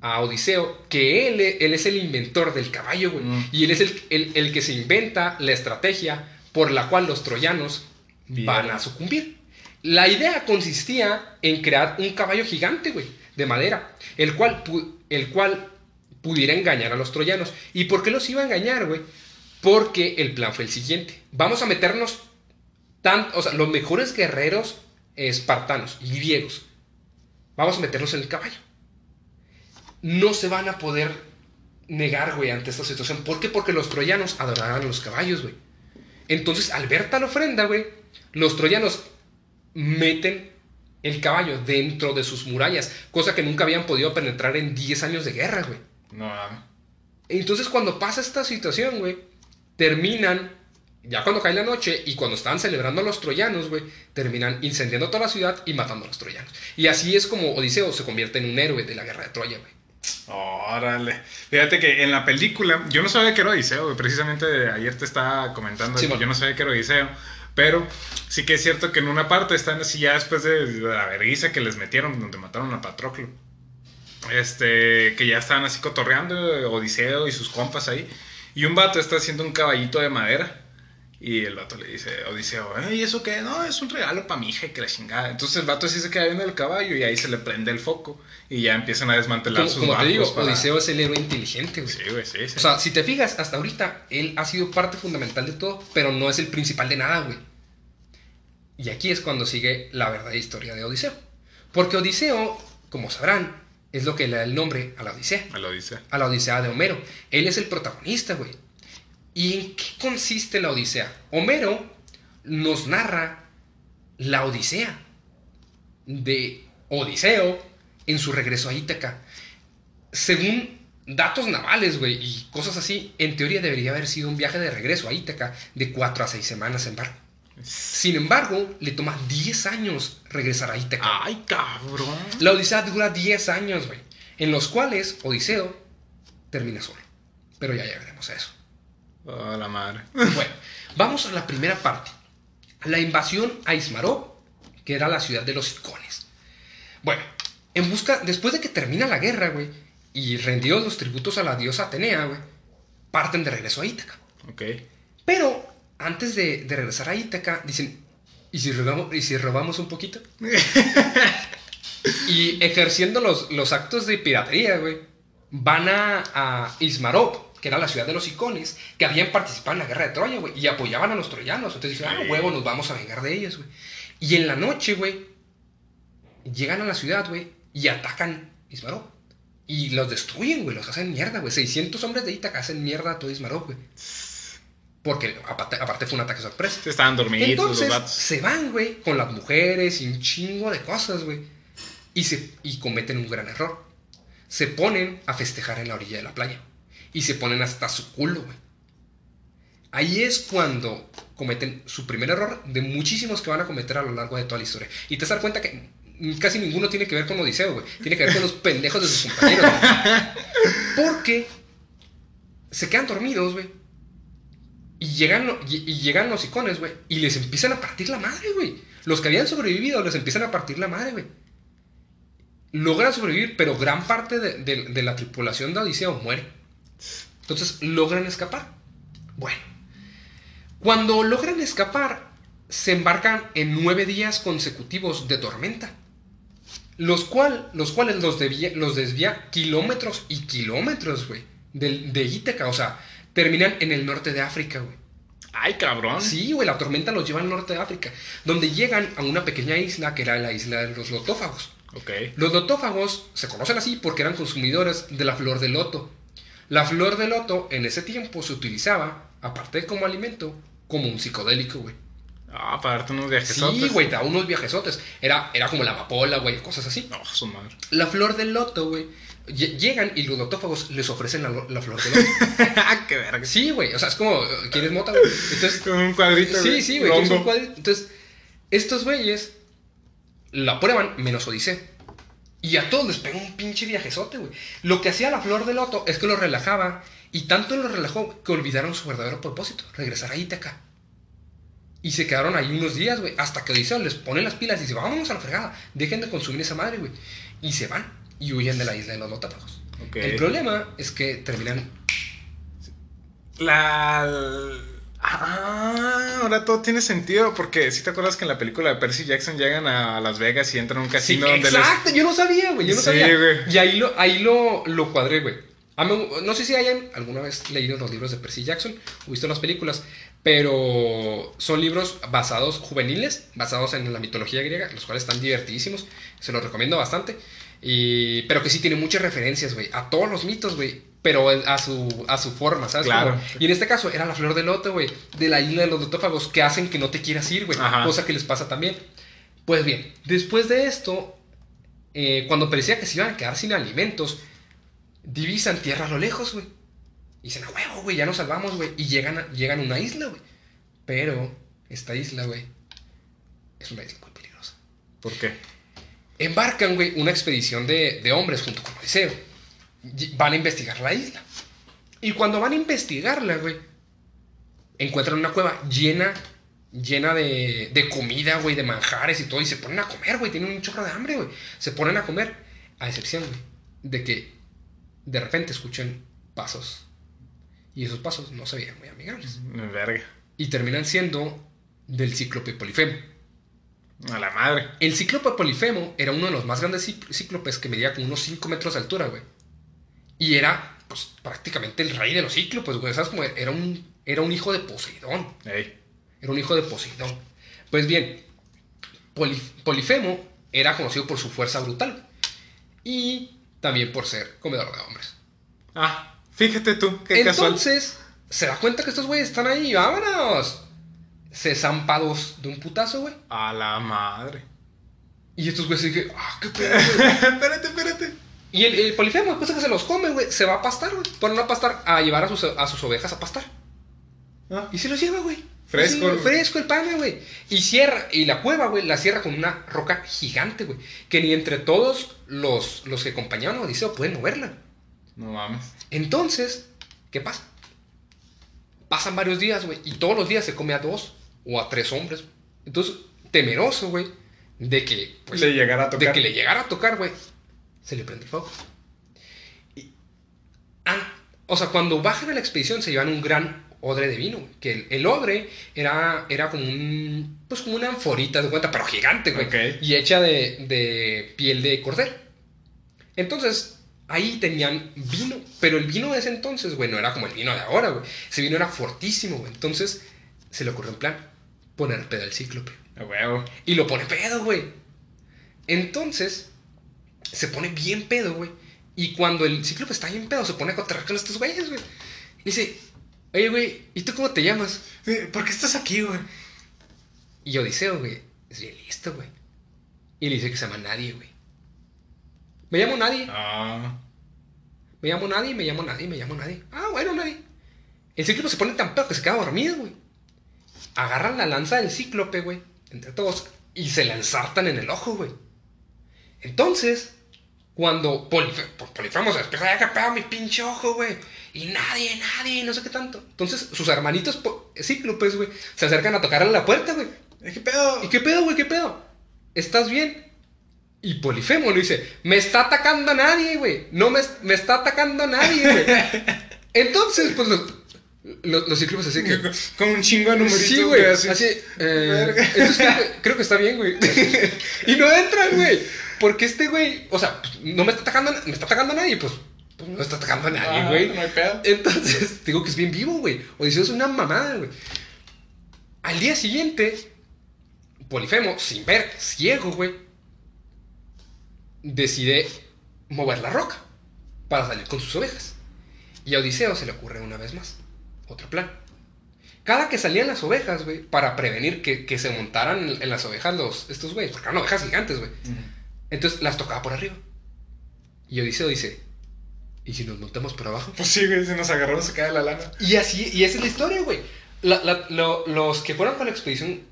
a Odiseo que él, él es el inventor del caballo, güey. Mm. Y él es el, el- el que se inventa la estrategia por la cual los troyanos Bien. van a sucumbir. La idea consistía en crear un caballo gigante, güey, de madera, el cual, el cual pudiera engañar a los troyanos. ¿Y por qué los iba a engañar, güey? Porque el plan fue el siguiente. Vamos a meternos tan, o sea, los mejores guerreros espartanos y griegos. Vamos a meterlos en el caballo. No se van a poder negar, güey, ante esta situación. ¿Por qué? Porque los troyanos adoraban a los caballos, güey. Entonces, al ver tal ofrenda, güey, los troyanos meten el caballo dentro de sus murallas, cosa que nunca habían podido penetrar en 10 años de guerra, güey. No. Entonces, cuando pasa esta situación, güey, terminan, ya cuando cae la noche y cuando estaban celebrando a los troyanos, güey, terminan incendiando toda la ciudad y matando a los troyanos. Y así es como Odiseo se convierte en un héroe de la guerra de Troya, güey. Órale. Fíjate que en la película, yo no sabía que era Odiseo, güey. Precisamente ayer te estaba comentando Sí, que yo no sabía que era Odiseo. Pero sí que es cierto que en una parte están así ya después de, la vergüenza que les metieron, donde mataron a Patroclo. Este, que ya estaban así cotorreando, Odiseo y sus compas ahí. Y un vato está haciendo un caballito de madera. Y el vato le dice, Odiseo. ¿y eso qué? No, es un regalo para mi hija y que la chingada. Entonces el vato así se queda viendo el caballo y ahí se le prende el foco. Y ya empiezan a desmantelar Como, sus como te digo, para- Odiseo es el héroe inteligente, güey. Sí, güey, sí, sí. O sea, si te fijas, hasta ahorita él ha sido parte fundamental de todo, pero no es el principal de nada, güey. Y aquí es cuando sigue la verdadera historia de Odiseo. Porque Odiseo, como sabrán, es lo que le da el nombre a la Odisea. Me lo dice. a la Odisea de Homero. Él es el protagonista, güey. ¿Y en qué consiste la Odisea? Homero nos narra la Odisea de Odiseo en su regreso a Ítaca. Según datos navales, güey, y cosas así, en teoría debería haber sido un viaje de regreso a Ítaca de 4 a 6 semanas en barco. Sin embargo, le toma 10 años regresar a Ítaca. Ay, cabrón. La Odisea dura 10 años, güey. En los cuales Odiseo termina solo. Pero ya llegaremos a eso. Oh, la madre. *laughs* Bueno, vamos a la primera parte. La invasión a Ismaró, que era la ciudad de los icones. Bueno, en busca, después de que termina la guerra, güey, y rendidos los tributos a la diosa Atenea, güey, parten de regreso a Ítaca. Ok. Pero antes de, de regresar a Ítaca, dicen, ¿y si robamos, ¿y si robamos un poquito? *laughs* y ejerciendo los, los actos de piratería, güey, van a, a Ismarop, que era la ciudad de los icones, que habían participado en la guerra de Troya, güey, y apoyaban a los troyanos. Entonces dijeron, ah, huevo, nos vamos a vengar de ellos, güey. Y en la noche, güey, llegan a la ciudad, güey, y atacan Ismarop. Y los destruyen, güey, los hacen mierda, güey. 600 hombres de Ítaca hacen mierda a todo Ismarop, güey. Porque aparte, aparte fue un ataque sorpresa. Se estaban dormidos Entonces los vatos. se van, güey, con las mujeres y un chingo de cosas, güey. Y, se, y cometen un gran error. Se ponen a festejar en la orilla de la playa. Y se ponen hasta su culo, güey. Ahí es cuando cometen su primer error de muchísimos que van a cometer a lo largo de toda la historia. Y te das cuenta que casi ninguno tiene que ver con Odiseo, güey. Tiene que ver con los pendejos de sus compañeros. güey. *laughs* Porque se quedan dormidos, güey. Y llegan, y, y llegan los icones, güey. Y les empiezan a partir la madre, güey. Los que habían sobrevivido les empiezan a partir la madre, güey. Logran sobrevivir, pero gran parte de, de- de la tripulación de Odiseo muere. Entonces logran escapar. Bueno. Cuando logran escapar, se embarcan en nueve días consecutivos de tormenta. Los, cual, los cuales los, debía- los desvía kilómetros y kilómetros, güey. De, de Ítaca. O sea, terminan en el norte de África, güey. Ay, cabrón. Sí, güey, la tormenta los lleva al norte de África, donde llegan a una pequeña isla que era la isla de los lotófagos. Ok. Los lotófagos se conocen así porque eran consumidores de la flor de loto. La flor de loto en ese tiempo se utilizaba, aparte de como alimento, como un psicodélico, güey. Ah, para darte unos viajes. Sí, güey, da unos viajesotes. Era, era como la amapola, güey, cosas así. No, su madre. La flor del loto, güey. lle- Llegan y los lotófagos les ofrecen la, lo- la flor de loto. *laughs* Qué verga. Sí, güey, o sea, es como, ¿quieres mota, güey? Entonces, Con un cuadrito. Sí, sí, güey. un cuadrito. Entonces, estos güeyes la prueban menos Odiseo. Y a todos les pega un pinche viajezote, güey. Lo que hacía la flor de loto es que los relajaba. Y tanto los relajó que olvidaron su verdadero propósito: regresar a Ítaca. Y se quedaron ahí unos días, güey. Hasta que Odiseo les pone las pilas y dice: Vámonos a la fregada. Dejen de consumir esa madre, güey. Y se van y huyen de la isla de los lotápagos. Ok. El problema es que terminan. La. Ah, ahora todo tiene sentido. Porque si te acuerdas que en la película de Percy Jackson llegan a Las Vegas y entran a un Sí, casino donde les- exacto, yo no sabía, güey. Yo no Sí, sabía. güey. Y ahí lo, ahí lo, lo cuadré, güey. No sé si hayan alguna vez leído los libros de Percy Jackson o visto las películas, pero son libros basados, juveniles, basados en la mitología griega, los cuales están divertidísimos. Se los recomiendo bastante. Y, pero que sí tiene muchas referencias, güey, a todos los mitos, güey. Pero a su, a su forma, ¿sabes? Claro. Y en este caso era la flor de loto, güey, de la isla de los lotófagos, que hacen que no te quieras ir, güey. Cosa que les pasa también. Pues bien, después de esto, eh, cuando parecía que se iban a quedar sin alimentos, divisan tierra a lo lejos, güey. Y dicen, a huevo, güey, ya nos salvamos, güey. Y llegan a, llegan a una isla, güey. Pero esta isla, güey, es una isla muy peligrosa. ¿Por qué? Embarcan, güey, una expedición de, de hombres junto con Odiseo. Van a investigar la isla. Y cuando van a investigarla, güey, encuentran una cueva llena, llena de, de comida, güey, de manjares y todo. Y se ponen a comer, güey. Tienen un chorro de hambre, güey. Se ponen a comer. A excepción, güey, de que de repente escuchen pasos. Y esos pasos no se veían muy amigables. Verga. Y terminan siendo del cíclope Polifemo. A la madre. El cíclope Polifemo era uno de los más grandes cí- cíclopes que medía como unos 5 metros de altura, güey. Y era, pues, prácticamente el rey de los cíclopes, güey. ¿Sabes? Como era un, era un hijo de Poseidón. Era un hijo de Poseidón. Pues bien, Poli- Polifemo era conocido por su fuerza brutal. Y también por ser comedor de hombres. Ah, fíjate tú, qué casual. Entonces, se da cuenta que estos güeyes están ahí. ¡Vámonos! Se zampa dos de un putazo, güey. A la madre. Y estos güeyes dije, ah, qué pedo, *laughs* espérate, espérate. Y el, el polifemo, después de que se los come, güey, se va a pastar, güey. Ponen a pastar, a llevar a sus, a sus ovejas a pastar. Ah, Y se los lleva, güey. Fresco, güey. fresco el pana, güey. Y cierra, y la cueva, güey, la cierra con una roca gigante, güey. Que ni entre todos los, los que acompañaban a Odiseo pueden moverla. No mames. Entonces, ¿qué pasa? Pasan varios días, güey, y todos los días se come a dos o a tres hombres. Entonces, temeroso, güey, de que, pues, Le llegara a tocar. de que le llegara a tocar, güey, se le prende el fuego. Y- ah, o sea, cuando bajan a la expedición se llevan un gran odre de vino, que el, el odre era, era como un, pues como una anforita, de cuenta, pero gigante, güey, y hecha de, de piel de cordero. Entonces, ahí tenían vino, pero el vino de ese entonces, güey, no era como el vino de ahora, güey. Ese vino era fortísimo, güey. Entonces, se le ocurrió en plan poner pedo al cíclope. A huevo. Y lo pone pedo, güey. Entonces, se pone bien pedo, güey. Y cuando el cíclope está bien pedo, se pone a cotorrear con estos güeyes, güey. Y dice, oye, güey, ¿y tú cómo te llamas? ¿Por qué estás aquí, güey? Y Odiseo, güey, es bien listo, güey. Y le dice que se llama Nadie, güey. Me llamo Nadie. Ah. Me llamo Nadie, me llamo Nadie, me llamo Nadie. Ah, bueno, Nadie. El cíclope se pone tan pedo que se queda dormido, güey. Agarran la lanza del cíclope, güey, entre todos, y se la ensartan en el ojo, güey. Entonces, cuando Polife- pues, Polifemo se despierta, ya que pedo mi pinche ojo, güey. Y nadie, nadie, no sé qué tanto. Entonces, sus hermanitos cíclopes, güey, se acercan a tocarle la puerta, güey. ¿Qué pedo? ¿Y qué pedo, güey? ¿Qué pedo? ¿Estás bien? Y Polifemo le dice, me está atacando a nadie, güey. No me, me está atacando a nadie, güey. *laughs* Entonces, pues los, los, los cíclopes así que... *laughs* Con un chingo de numeritos. Sí, güey. así. Así, eh, *laughs* entonces creo que, creo que está bien, güey. y no entran, güey. Porque este güey, o sea, pues, no me está atacando, me está atacando a nadie, pues, pues no está atacando a nadie, Ah, güey. no hay pedo. Entonces, *laughs* digo que es bien vivo, güey. Odiseo es una mamada, güey. Al día siguiente, Polifemo, sin ver, ciego, güey, decide mover la roca para salir con sus ovejas. Y a Odiseo se le ocurre una vez más otro plan. Cada que salían las ovejas, güey, para prevenir que, que se montaran en, en las ovejas los, estos güeyes, porque eran ovejas gigantes, güey. Entonces las tocaba por arriba. Y Odiseo dice, ¿y si nos montamos por abajo? Pues sí, güey, se nos agarró, se cae la lana. Y así, y esa es la historia, güey. La- la- lo- los que fueron con la expedición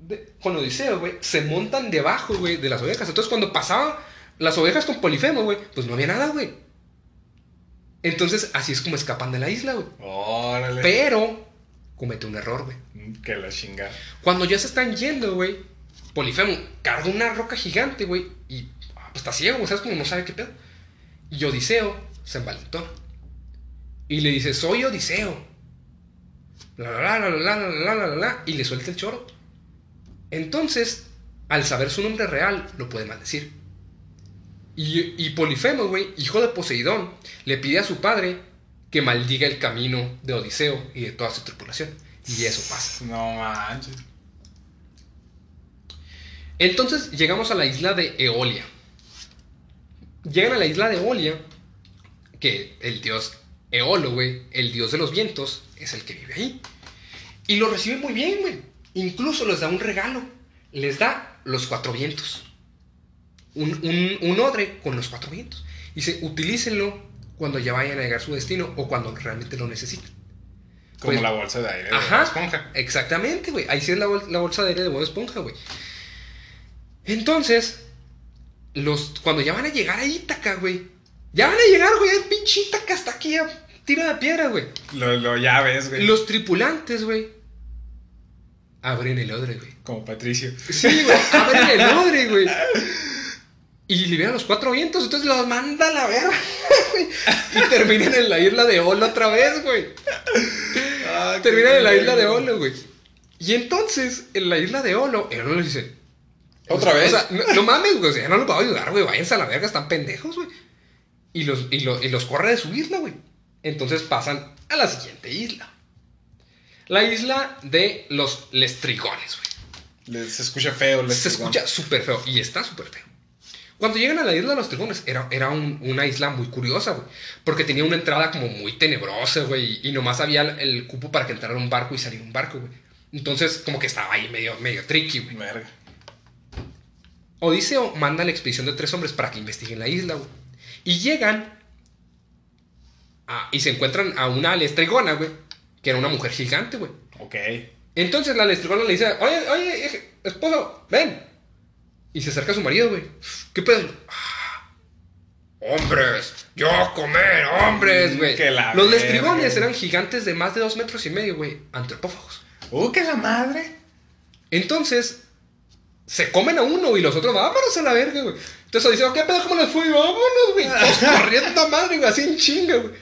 de- con Odiseo, güey, se montan debajo, güey, de las ovejas. Entonces, cuando pasaban las ovejas con Polifemo, güey, pues no había nada, güey. Entonces, así es como escapan de la isla, güey. Órale. Pero, comete un error, güey. Que la chingada. Cuando ya se están yendo, güey, Polifemo carga una roca gigante, güey, pues está ciego, ¿sabes? Como no sabe qué pedo. Y Odiseo se envalentona. Y le dice, soy Odiseo. La, la, la, la, la, la, la, la, la, y le suelta el choro. Entonces, al saber su nombre real, lo puede maldecir. Y, y Polifemo, güey, hijo de Poseidón, le pide a su padre que maldiga el camino de Odiseo y de toda su tripulación. Y eso pasa. No manches. Entonces llegamos a la isla de Eolia. Llegan a la isla de Eolia, que el dios Eolo, güey, el dios de los vientos, es el que vive ahí. Y lo recibe muy bien, güey. Incluso les da un regalo. Les da los cuatro vientos. Un, un, un odre con los cuatro vientos. Y dice, utilícenlo cuando ya vayan a llegar a su destino o cuando realmente lo necesiten. Como Pues- la bolsa de aire de Ajá. Bob esponja. Exactamente, güey. Ahí sí es la, bol- la bolsa de aire de Bob Esponja, güey. Entonces, los, cuando ya van a llegar a Ítaca, güey. Ya van a llegar, güey. El pinche Ítaca hasta aquí a tiro de piedra, güey. Lo, lo ya ves, güey. Los tripulantes, güey. Abren el odre, güey. Como Patricio. Sí, güey. Abren el odre, güey. Y liberan los cuatro vientos. Entonces los manda a la verga, güey. Y terminan en la isla de Olo otra vez, güey. Ah, Terminan en la isla de Olo, güey. Y entonces, en la isla de Olo, Olo le dice. ¿Otra o sea, vez? O sea, no, no mames, güey. O sea, ya no los a ayudar, güey. Váyanse a la verga, están pendejos, güey. Y los, y, lo- y los corre de su isla, güey. Entonces pasan a la siguiente isla. La isla de los Lestrigones, güey. Se escucha feo. les- Se escucha súper feo y está súper feo. Cuando llegan a la isla de los Trigones, era, era un- una isla muy curiosa, güey. Porque tenía una entrada como muy tenebrosa, güey. Y nomás había el, el cupo para que entrara un barco y saliera un barco, güey. Entonces, como que estaba ahí medio, medio tricky, güey. Verga. Odiseo manda a la expedición de tres hombres para que investiguen la isla, güey. Y llegan a- y se encuentran a una lestrigona, güey. Que era una mujer gigante, güey. Ok. Entonces la lestrigona le dice, oye, oye, eh, esposo, ven. Y se acerca a su marido, güey. ¿Qué pedo? "Ah, hombres, yo comer, hombres, güey. Los lestrigones eran gigantes de más de dos metros y medio, güey. Antropófagos. Uh, que la madre. Entonces, se comen a uno y los otros, vámonos a la verga, güey. Entonces dice, ¿qué pedo? ¿Cómo les fui? Vámonos, güey. Todos corriendo a madre, güey, así en chinga, güey.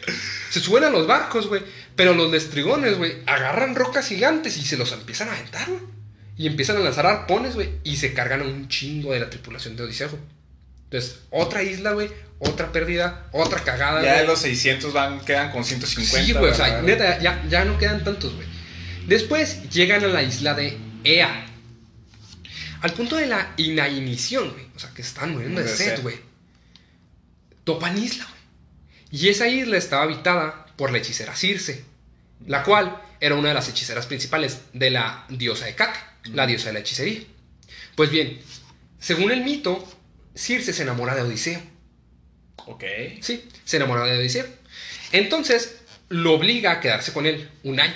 Se suben a los barcos, güey. Pero los lestrigones, güey, agarran rocas gigantes y se los empiezan a aventar, güey. Y empiezan a lanzar arpones, güey. Y se cargan a un chingo de la tripulación de Odiseo. Entonces, otra isla, güey. Otra pérdida, otra cagada, Ya de los 600 van, quedan con 150. Sí, güey, o sea, neta, ya, ya no quedan tantos, güey. Después llegan a la isla de Ea. Al punto de la inanición, güey. O sea, que están muriendo de sed, güey. Topan isla, güey. Y esa isla estaba habitada por la hechicera Circe, la cual era una de las hechiceras principales de la diosa Hecate, la diosa de la hechicería. Pues bien, según el mito, Circe se enamora de Odiseo. Ok. Sí, se enamora de Odiseo. Entonces, lo obliga a quedarse con él un año.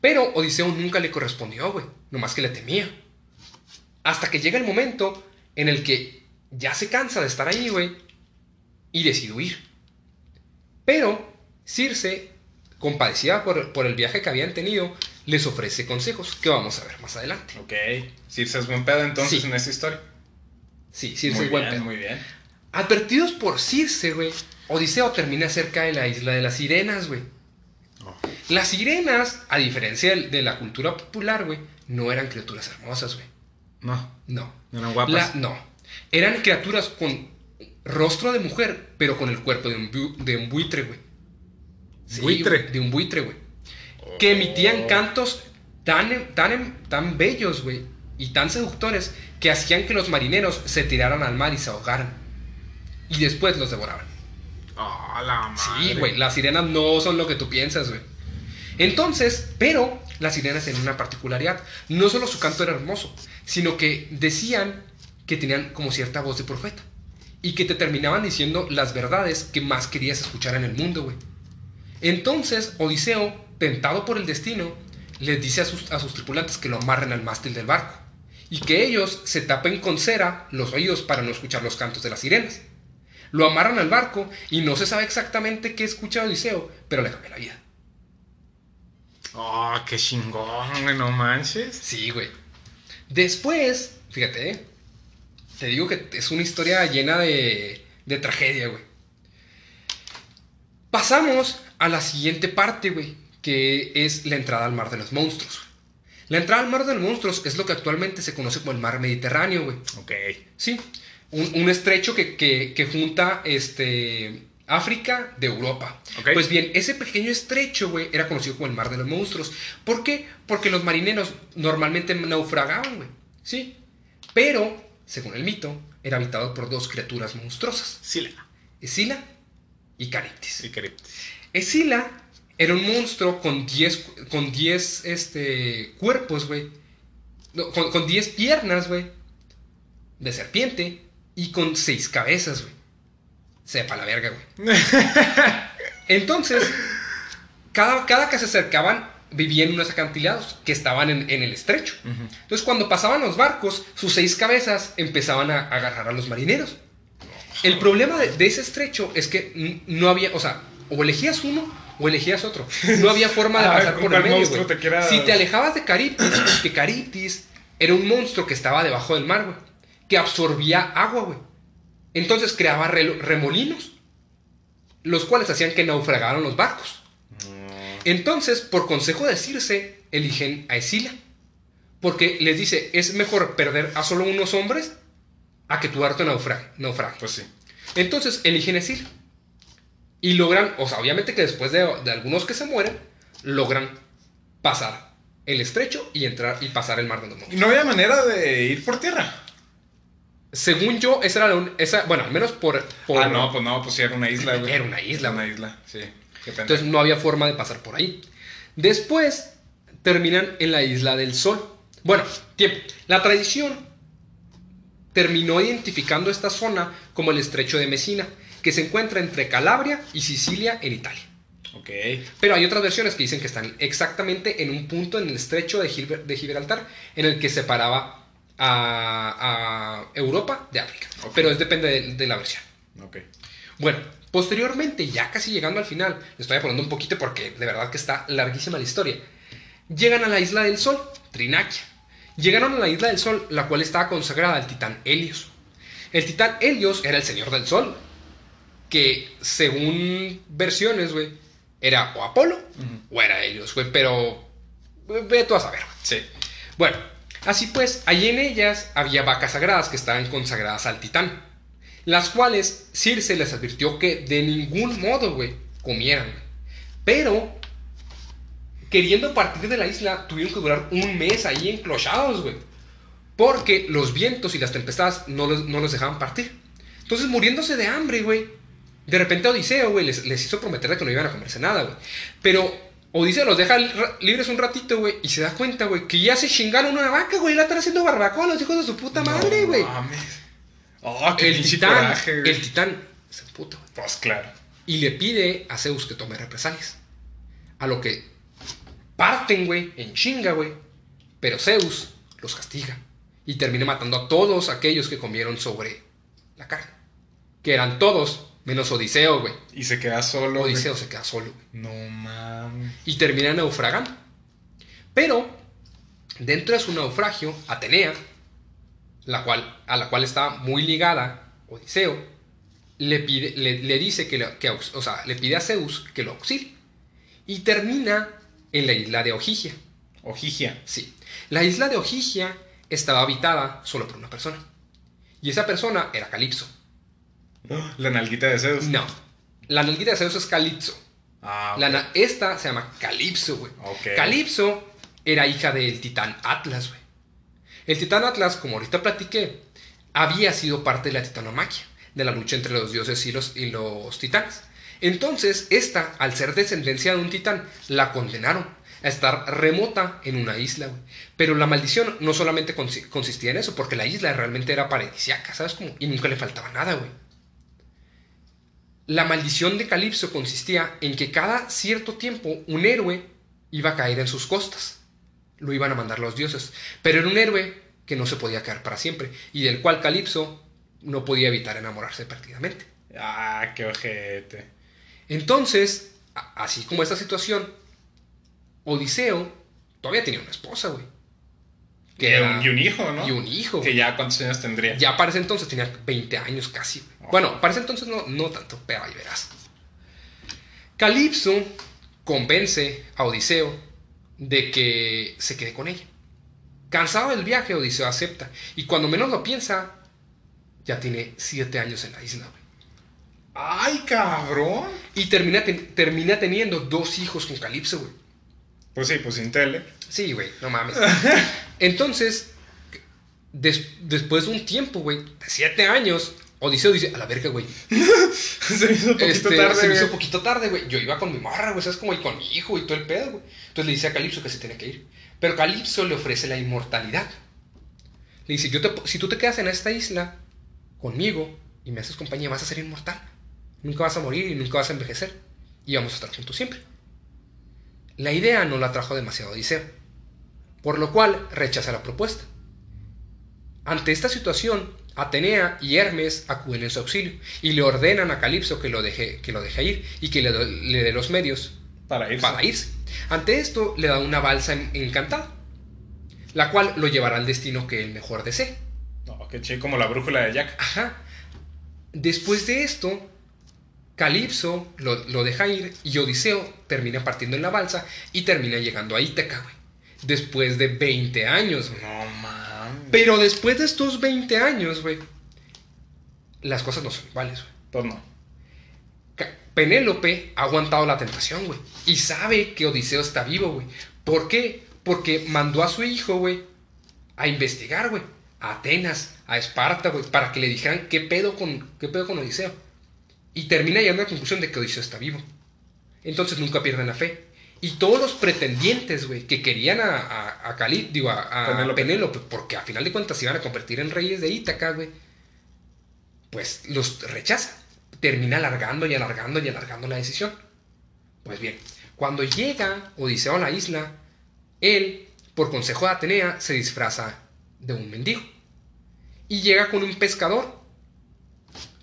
Pero Odiseo nunca le correspondió, güey. Nomás que le temía. Hasta que llega el momento en el que ya se cansa de estar ahí, güey. Y decide huir. Pero Circe, compadecida por, por el viaje que habían tenido, les ofrece consejos que vamos a ver más adelante. Ok. Circe es buen pedo entonces Sí. en esta historia. Sí, Circe muy es buen bien, pedo. muy bien. Advertidos por Circe, güey, Odiseo termina cerca de la isla de las sirenas, güey. Las sirenas, a diferencia de la cultura popular, güey, no eran criaturas hermosas, güey. No, No. no eran guapas. La- no. Eran criaturas con rostro de mujer, pero con el cuerpo de un, bu- de un buitre, güey. Sí, ¿Buitre? De un buitre, güey. Que emitían cantos tan, tan, tan bellos, güey, y tan seductores, que hacían que los marineros se tiraran al mar y se ahogaran. Y después los devoraban. Oh, la madre. Sí, güey, las sirenas no son lo que tú piensas, güey. Entonces, pero las sirenas tenían una particularidad. No solo su canto era hermoso, sino que decían que tenían como cierta voz de profeta. Y que te terminaban diciendo las verdades que más querías escuchar en el mundo, güey. Entonces, Odiseo, tentado por el destino, les dice a sus, a sus tripulantes que lo amarren al mástil del barco. Y que ellos se tapen con cera los oídos para no escuchar los cantos de las sirenas. Lo amarran al barco y no se sabe exactamente qué escucha Odiseo, pero le cambia la vida. Oh, qué chingón, güey, no manches. Sí, güey. Después, fíjate, ¿eh? te digo que es una historia llena de, de tragedia, güey. Pasamos a la siguiente parte, güey, que es la entrada al mar de los monstruos. La entrada al mar de los monstruos es lo que actualmente se conoce como el mar Mediterráneo, güey. Ok. Sí, un, un estrecho que, que- que junta este, África de Europa. Pues bien, ese pequeño estrecho, güey, era conocido como el mar de los monstruos. ¿Por qué? Porque los marineros normalmente naufragaban, güey. Sí. Pero, según el mito, era habitado por dos criaturas monstruosas. Sila. Escila y Cariptis. Sí, querido. Escila era un monstruo con 10 con 10 este, cuerpos, güey. No, con, con 10 piernas, güey. De serpiente. Y con 6 cabezas, güey. Sepa la verga, güey. *laughs* Entonces, cada, cada que se acercaban, vivían en unos acantilados que estaban en, en el estrecho. Entonces, cuando pasaban los barcos, sus seis cabezas empezaban a agarrar a los marineros. El problema de, de ese estrecho es que no había, o sea, o elegías uno o elegías otro. No había forma de A *laughs* ver, pasar ¿con por el medio. güey. te Si te alejabas de Cariptis, *coughs* que Cariptis era un monstruo que estaba debajo del mar, güey, que absorbía agua, güey. Entonces creaba remolinos, los cuales hacían que naufragaran los barcos. Entonces, por consejo de Circe, eligen a Escila. Porque les dice, es mejor perder a solo unos hombres a que tu harto naufrague. naufrague. Pues sí. Entonces, eligen a Escila. Y logran, o sea, obviamente que después de, de algunos que se mueren, logran pasar el estrecho y entrar y pasar el mar de los ¿Y monstruos. no había manera de ir por tierra? Según yo, esa era la un- esa, bueno, al menos por, por- Ah, no, pues no, pues sí, era una isla, güey. Era una isla, Una isla, sí. Entonces no había forma de pasar por ahí. Después terminan en la isla del Sol. Bueno, tiempo. La tradición terminó identificando esta zona como el estrecho de Messina, que se encuentra entre Calabria y Sicilia en Italia. Ok. Pero hay otras versiones que dicen que están exactamente en un punto en el estrecho de, Gilber- de Gibraltar, en el que separaba a, a Europa de África. Pero es depende de- de la versión. Ok. Bueno, posteriormente, ya casi llegando al final, le estoy apurando un poquito porque de verdad que está larguísima la historia. Llegan a la isla del Sol, Trinaquia. Llegaron a la isla del Sol, la cual estaba consagrada al titán Helios. El titán Helios era el señor del Sol, que según versiones, güey, era o Apolo o era Helios, güey, pero ve tú a saber. Sí. Bueno, así pues, allí en ellas había vacas sagradas que estaban consagradas al titán, las cuales Circe les advirtió que de ningún modo, güey, comieran. Pero, queriendo partir de la isla, tuvieron que durar un mes ahí enclochados, güey. Porque los vientos y las tempestades no los, dejaban partir. Entonces, muriéndose de hambre, güey. De repente Odiseo, güey, les, hizo prometer de que no iban a comerse nada, güey. Pero Odiseo los deja li- libres un ratito, güey, y se da cuenta, güey, que ya se chingaron una vaca, güey, y la están haciendo barbacoa los hijos de su puta madre, No güey. mames. Oh, qué el titán, coraje, el titán se emputa, güey. Pues claro. Y le pide a Zeus que tome represalias. A lo que parten, güey, en chinga, güey. Pero Zeus los castiga. Y termina matando a todos aquellos que comieron sobre la carne. Que eran todos, menos Odiseo, güey. Y se queda solo. güey. Odiseo se queda solo. No mames. Y termina naufragando. Pero, dentro de su naufragio, Atenea, la cual, a la cual está muy ligada Odiseo, le, pide, le, le dice que, lo- que o sea, le pide a Zeus que lo auxilie. Y termina en la isla de Ojigia. Ojigia. Sí. La isla de Ojigia estaba habitada solo por una persona. Y esa persona era Calipso. *gasps* La nalguita de Zeus. No. La nalguita de Zeus es Calipso. Ah, La esta se llama Calipso, güey. Calipso era hija del titán Atlas, güey. El titán Atlas, como ahorita platiqué, había sido parte de la titanomaquia, de la lucha entre los dioses y los, y los titanes. Entonces, esta, al ser descendencia de un titán, la condenaron a estar remota en una isla, güey. Pero la maldición no solamente consi- consistía en eso, porque la isla realmente era paradisiaca, ¿sabes cómo? Y nunca le faltaba nada, güey. La maldición de Calipso consistía en que cada cierto tiempo un héroe iba a caer en sus costas. Lo iban a mandar los dioses. Pero era un héroe que no se podía quedar para siempre y del cual Calipso no podía evitar enamorarse perdidamente. Ah, qué ojete. Entonces, así como esta situación, Odiseo todavía tenía una esposa, güey. Y era- un, y un hijo, ¿no? y un hijo. Que ya cuántos años tendría. Ya para ese entonces tenía 20 años casi. Oh. Bueno, para ese entonces no, no tanto, pero ahí verás. Calipso convence a Odiseo de que se quede con ella. Cansado del viaje, Odiseo acepta. Y cuando menos lo piensa, ya tiene siete años en la isla. güey. ¡Ay, cabrón! Y termina, ten- termina teniendo dos hijos con Calipso, güey. Pues sí, pues sin tele. Sí, güey, no mames. *laughs* Entonces, des- después de un tiempo, güey, de siete años, Odiseo dice, a la verga, güey. *laughs* se me hizo poquito Este, tarde. se me hizo güey. un poquito tarde, güey. Yo iba con mi morra, güey, ¿sabes? Como y con mi hijo y todo el pedo, güey. Entonces le dice a Calipso que se tiene que ir. Pero Calipso le ofrece la inmortalidad. Le dice, yo te, si tú te quedas en esta isla conmigo y me haces compañía, vas a ser inmortal. Nunca vas a morir y nunca vas a envejecer. Y vamos a estar juntos siempre. La idea no la trajo demasiado Odiseo, por lo cual rechaza la propuesta. Ante esta situación, Atenea y Hermes acuden en su auxilio y le ordenan a Calipso que lo deje, que lo deje ir y que le, dé los medios Para irse. para irse. Ante esto, le da una balsa en- encantada, la cual lo llevará al destino que él mejor desee. No, qué chido, como la brújula de Jack. Ajá. Después de esto, Calipso lo, lo deja ir y Odiseo termina partiendo en la balsa y termina llegando a Ítaca, güey. Después de 20 años, güey. No mames. Pero después de estos 20 años, güey, las cosas no son iguales, güey. Pues no. Penélope ha aguantado la tentación, güey. Y sabe que Odiseo está vivo, güey. ¿Por qué? Porque mandó a su hijo, güey, a investigar, güey. A Atenas, a Esparta, güey, para que le dijeran qué pedo con, qué pedo con Odiseo. Y termina llegando a la conclusión de que Odiseo está vivo. Entonces nunca pierden la fe. Y todos los pretendientes, güey, que querían a, a, a Cali- digo, a, a Penélope. Penélope, porque a final de cuentas se iban a convertir en reyes de Ítaca, güey, pues los rechaza. Termina alargando y alargando y alargando la decisión. Pues bien, cuando llega Odiseo a la isla, él, por consejo de Atenea, se disfraza de un mendigo. Y llega con un pescador,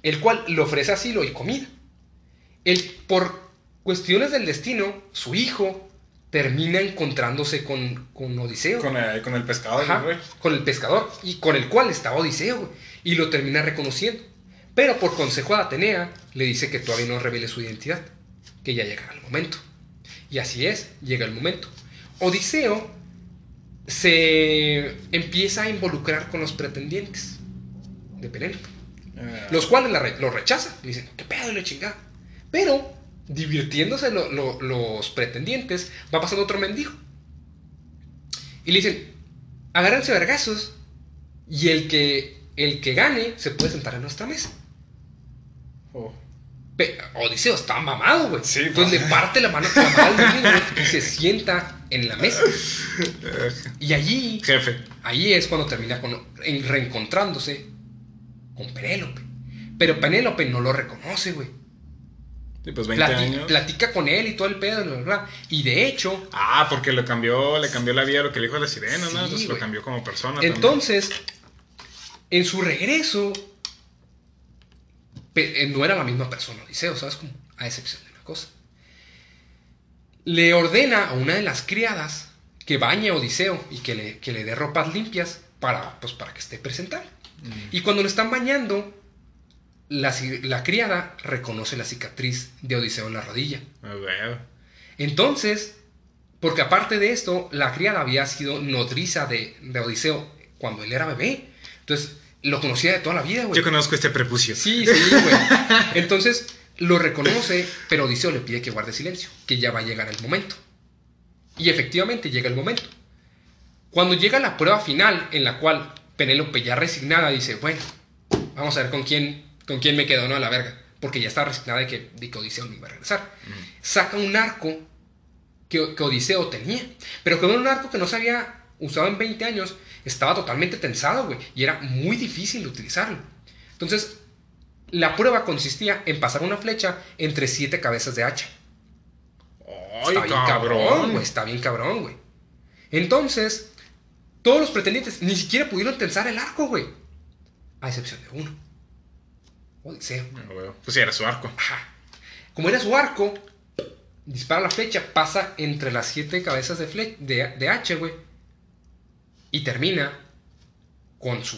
el cual le ofrece asilo y comida. Él, por cuestiones del destino, su hijo termina encontrándose con, con Odiseo. Con el, con el pescador, Ajá, güey. con el pescador y con el cual estaba Odiseo, güey, y lo termina reconociendo. Pero por consejo de Atenea le dice que todavía no revele su identidad, que ya llegará el momento. Y así es, llega el momento. Odiseo se empieza a involucrar con los pretendientes de Penélope, los cuales la re- lo rechazan. Le dicen, ¿qué pedo le chingada? Pero, divirtiéndose lo- lo- los pretendientes, va pasando otro mendigo. Y le dicen, agárrense vergazos y el que, el que gane se puede sentar en nuestra mesa. oh. Odiseo está mamado, güey. Sí, Entonces le parte la mano, la mano al y se sienta en la mesa. *laughs* Y allí, Jefe. ahí es cuando termina con, en- reencontrándose con Penélope. Pero Penélope no lo reconoce, güey. Sí, pues 20 Plati- años. Platica con él y todo el pedo. Y de hecho, Ah, porque le cambió, le cambió la vida lo que le dijo a la sirena, ¿no? Entonces lo cambió como persona. también. entonces, en su regreso, eh, no era la misma persona, Odiseo, ¿sabes? Como, a excepción de una cosa. Le ordena a una de las criadas que bañe a Odiseo y que le, que le dé ropas limpias para, pues, para que esté presentable. Y cuando lo están bañando, la, criada reconoce la cicatriz de Odiseo en la rodilla. Entonces, porque aparte de esto, la criada había sido nodriza de, de Odiseo cuando él era bebé. Entonces, lo conocía de toda la vida, güey. Yo conozco este prepucio. Sí, sí, güey. Entonces, lo reconoce, pero Odiseo le pide que guarde silencio, que ya va a llegar el momento. Y efectivamente llega el momento. Cuando llega la prueba final, en la cual Penélope ya resignada dice, bueno, vamos a ver con quién, con quién me quedo, ¿no? A la verga. Porque ya está resignada de que, de que Odiseo no iba a regresar. Saca un arco que, que Odiseo tenía. Pero que era un arco que no se había usado en 20 años. Estaba totalmente tensado, güey. Y era muy difícil de utilizarlo. Entonces, la prueba consistía en pasar una flecha entre siete cabezas de hacha. Ay, Está bien cabrón. güey. Está bien cabrón, güey. Entonces, todos los pretendientes ni siquiera pudieron tensar el arco, güey. A excepción de uno. Odiseo. Ah, güey. Pues sí, era su arco. Ajá. Como era su arco, dispara la flecha, pasa entre las siete cabezas de, fle- de, de H, güey. Y termina con su,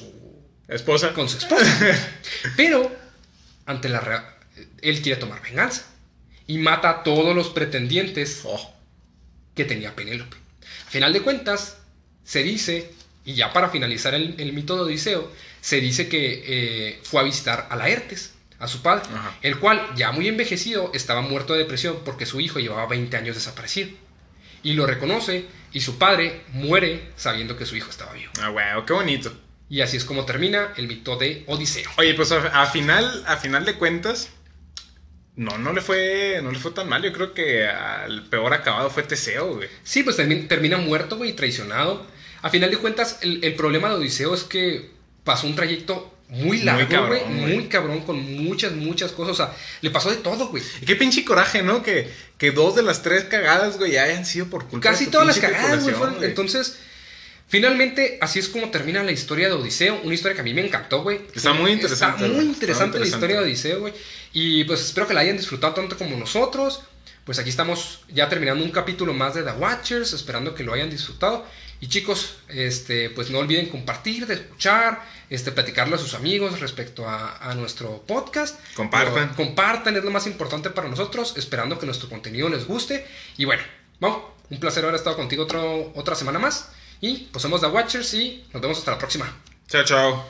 Esposa. con su esposa. *laughs* Pero, ante la rea- él quiere tomar venganza. y mata a todos los pretendientes Oh. que tenía Penélope. A final de cuentas, se dice, y ya para finalizar el, el mito de Odiseo, se dice que eh, fue a visitar a Laertes, a su padre, Ajá. el cual, ya muy envejecido, estaba muerto de depresión porque su hijo llevaba 20 años desaparecido. Y lo reconoce, y su padre muere sabiendo que su hijo estaba vivo. Ah, weón, qué bonito. Y así es como termina el mito de Odiseo. Oye, pues a, a final, a final de cuentas, no, no le fue, no le fue tan mal. Yo creo que al peor acabado fue Teseo, güey. Sí, pues termi- termina muerto, güey, traicionado. A final de cuentas, el, el problema de Odiseo es que pasó un trayecto muy Muy largo, cabrón, güey, güey. muy cabrón, con muchas, muchas cosas. O sea, le pasó de todo, güey. Y qué pinche coraje, ¿no? Que, que dos de las tres cagadas, güey, ya hayan sido por culpa Casi de todas las cagadas, güey. Entonces, finalmente, así es como termina la historia de Odiseo. Una historia que a mí me encantó, güey. Está muy interesante, Está muy interesante Está la muy historia de interesante. Odiseo, güey. Y pues espero que la hayan disfrutado tanto como nosotros. Pues aquí estamos ya terminando un capítulo más de The Watchers, esperando que lo hayan disfrutado. Y chicos, este, pues no olviden compartir, de escuchar, este, platicarle a sus amigos respecto a, a nuestro podcast. Compartan. Pero compartan, es lo más importante para nosotros, esperando que nuestro contenido les guste. Y bueno, vamos, un placer haber estado contigo otro, otra semana más. Y pues somos The Watchers y nos vemos hasta la próxima. Chao, chao.